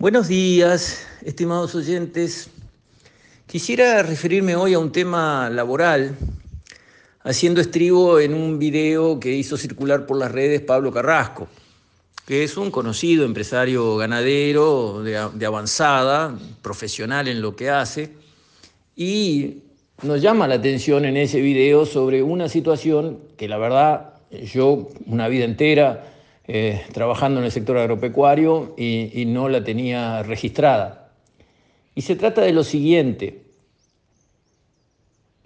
Buenos días, estimados oyentes. Quisiera referirme hoy a un tema laboral, haciendo estribo en un video que hizo circular por las redes Pablo Carrasco, que es un conocido empresario ganadero de, de avanzada, profesional en lo que hace, y nos llama la atención en ese video sobre una situación que la verdad yo una vida entera eh, trabajando en el sector agropecuario y, no la tenía registrada. Y se trata de lo siguiente.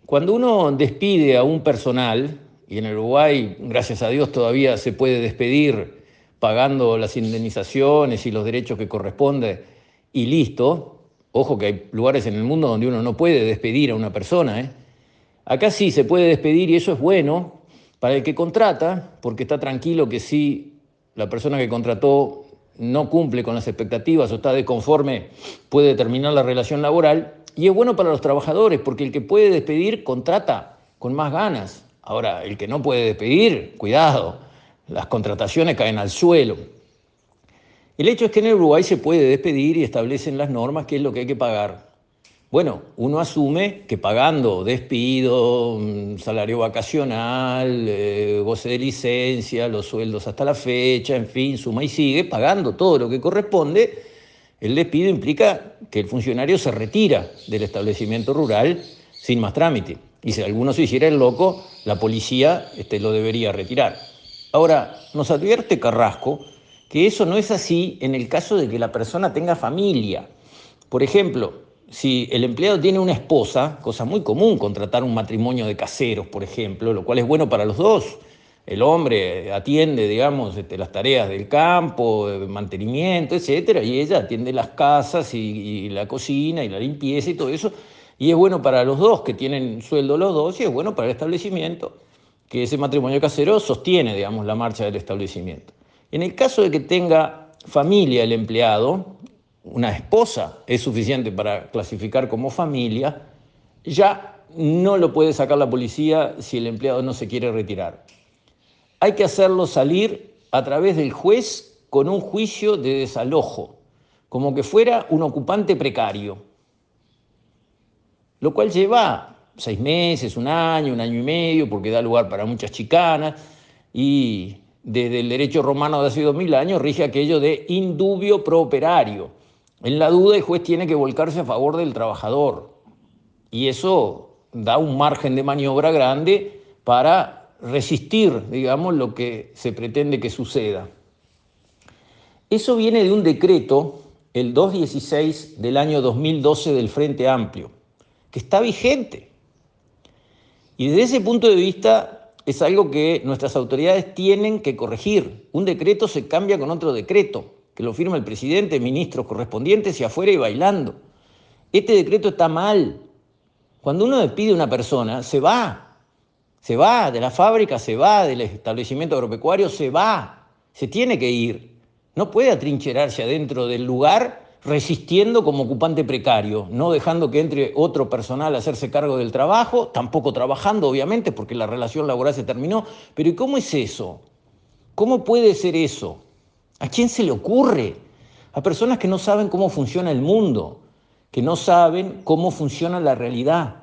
Cuando uno despide a un personal, y en Uruguay, gracias a Dios, todavía se puede despedir pagando las indemnizaciones y los derechos que corresponde y listo, ojo que hay lugares en el mundo donde uno no puede despedir a una persona, ¿eh? acá sí se puede despedir y eso es bueno para el que contrata, porque está tranquilo que sí la persona que contrató no cumple con las expectativas o está desconforme, puede terminar la relación laboral. Y es bueno para los trabajadores, porque el que puede despedir contrata con más ganas. Ahora, el que no puede despedir, cuidado, las contrataciones caen al suelo. El hecho es que en el Uruguay se puede despedir y establecen las normas qué es lo que hay que pagar. Bueno, uno asume que pagando despido, mm, salario vacacional, eh, goce de licencia, los sueldos hasta la fecha, en fin, suma y sigue, pagando todo lo que corresponde, el despido implica que el funcionario se retira del establecimiento rural sin más trámite. Y si alguno se hiciera el loco, la policía este, lo debería retirar. Ahora, nos advierte Carrasco que eso no es así en el caso de que la persona tenga familia. Por ejemplo, si el empleado tiene una esposa, cosa muy común contratar un matrimonio de caseros, por ejemplo, lo cual es bueno para los dos. El hombre atiende, digamos, este, las tareas del campo, de mantenimiento, etcétera, y ella atiende las casas y, y, la cocina y la limpieza y todo eso. Y es bueno para los dos, que tienen sueldo los dos, y es bueno para el establecimiento, que ese matrimonio casero sostiene, digamos, la marcha del establecimiento. En el caso de que tenga familia el empleado, una esposa es suficiente para clasificar como familia, ya no lo puede sacar la policía si el empleado no se quiere retirar. Hay que hacerlo salir a través del juez con un juicio de desalojo, como que fuera un ocupante precario, lo cual lleva seis meses, un año, un año y medio, porque da lugar para muchas chicanas y desde el derecho romano de hace dos mil años rige aquello de indubio pro operario en la duda, el juez tiene que volcarse a favor del trabajador y eso da un margen de maniobra grande para resistir, digamos, lo que se pretende que suceda. Eso viene de un decreto, el 216 del año 2012 del Frente Amplio, que está vigente. Y desde ese punto de vista es algo que nuestras autoridades tienen que corregir. Un decreto se cambia con otro decreto lo firma el presidente, ministros correspondientes y afuera y bailando. Este decreto está mal. Cuando uno despide a una persona, se va. Se va de la fábrica, se va del establecimiento agropecuario, se va. Se tiene que ir. No puede atrincherarse adentro del lugar resistiendo como ocupante precario, no dejando que entre otro personal a hacerse cargo del trabajo, tampoco trabajando, obviamente, porque la relación laboral se terminó. Pero ¿y cómo es eso? ¿Cómo puede ser eso? ¿A quién se le ocurre? A personas que no saben cómo funciona el mundo, que no saben cómo funciona la realidad,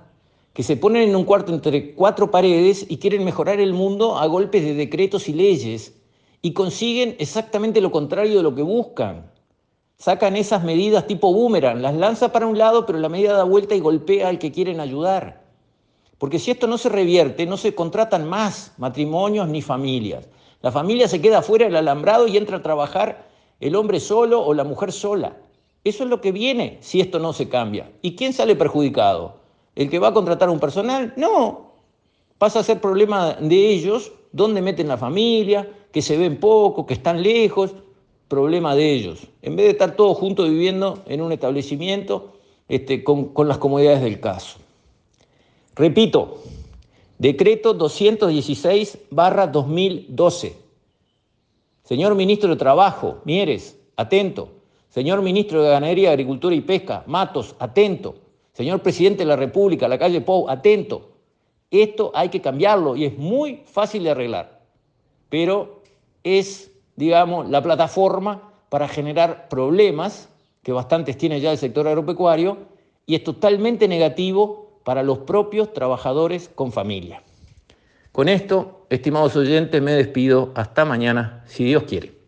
que se ponen en un cuarto entre cuatro paredes y quieren mejorar el mundo a golpes de decretos y leyes y consiguen exactamente lo contrario de lo que buscan. Sacan esas medidas tipo boomerang, las lanza para un lado, pero la medida da vuelta y golpea al que quieren ayudar. Porque si esto no se revierte, no se contratan más matrimonios ni familias. La familia se queda fuera del alambrado y entra a trabajar el hombre solo o la mujer sola. Eso es lo que viene si esto no se cambia. ¿Y quién sale perjudicado? ¿El que va a contratar un personal? No. Pasa a ser problema de ellos, dónde meten la familia, que se ven poco, que están lejos, problema de ellos. En vez de estar todos juntos viviendo en un establecimiento este, con, con las comodidades del caso. Repito, Decreto 216-2012. Señor Ministro de Trabajo, Mieres, atento. Señor Ministro de Ganadería, Agricultura y Pesca, Matos, atento. Señor Presidente de la República, la calle Pou, atento. Esto hay que cambiarlo y es muy fácil de arreglar. Pero es, digamos, la plataforma para generar problemas que bastantes tiene ya el sector agropecuario, y es totalmente negativo para los propios trabajadores con familia. Con esto, estimados oyentes, me despido. Hasta mañana, si Dios quiere.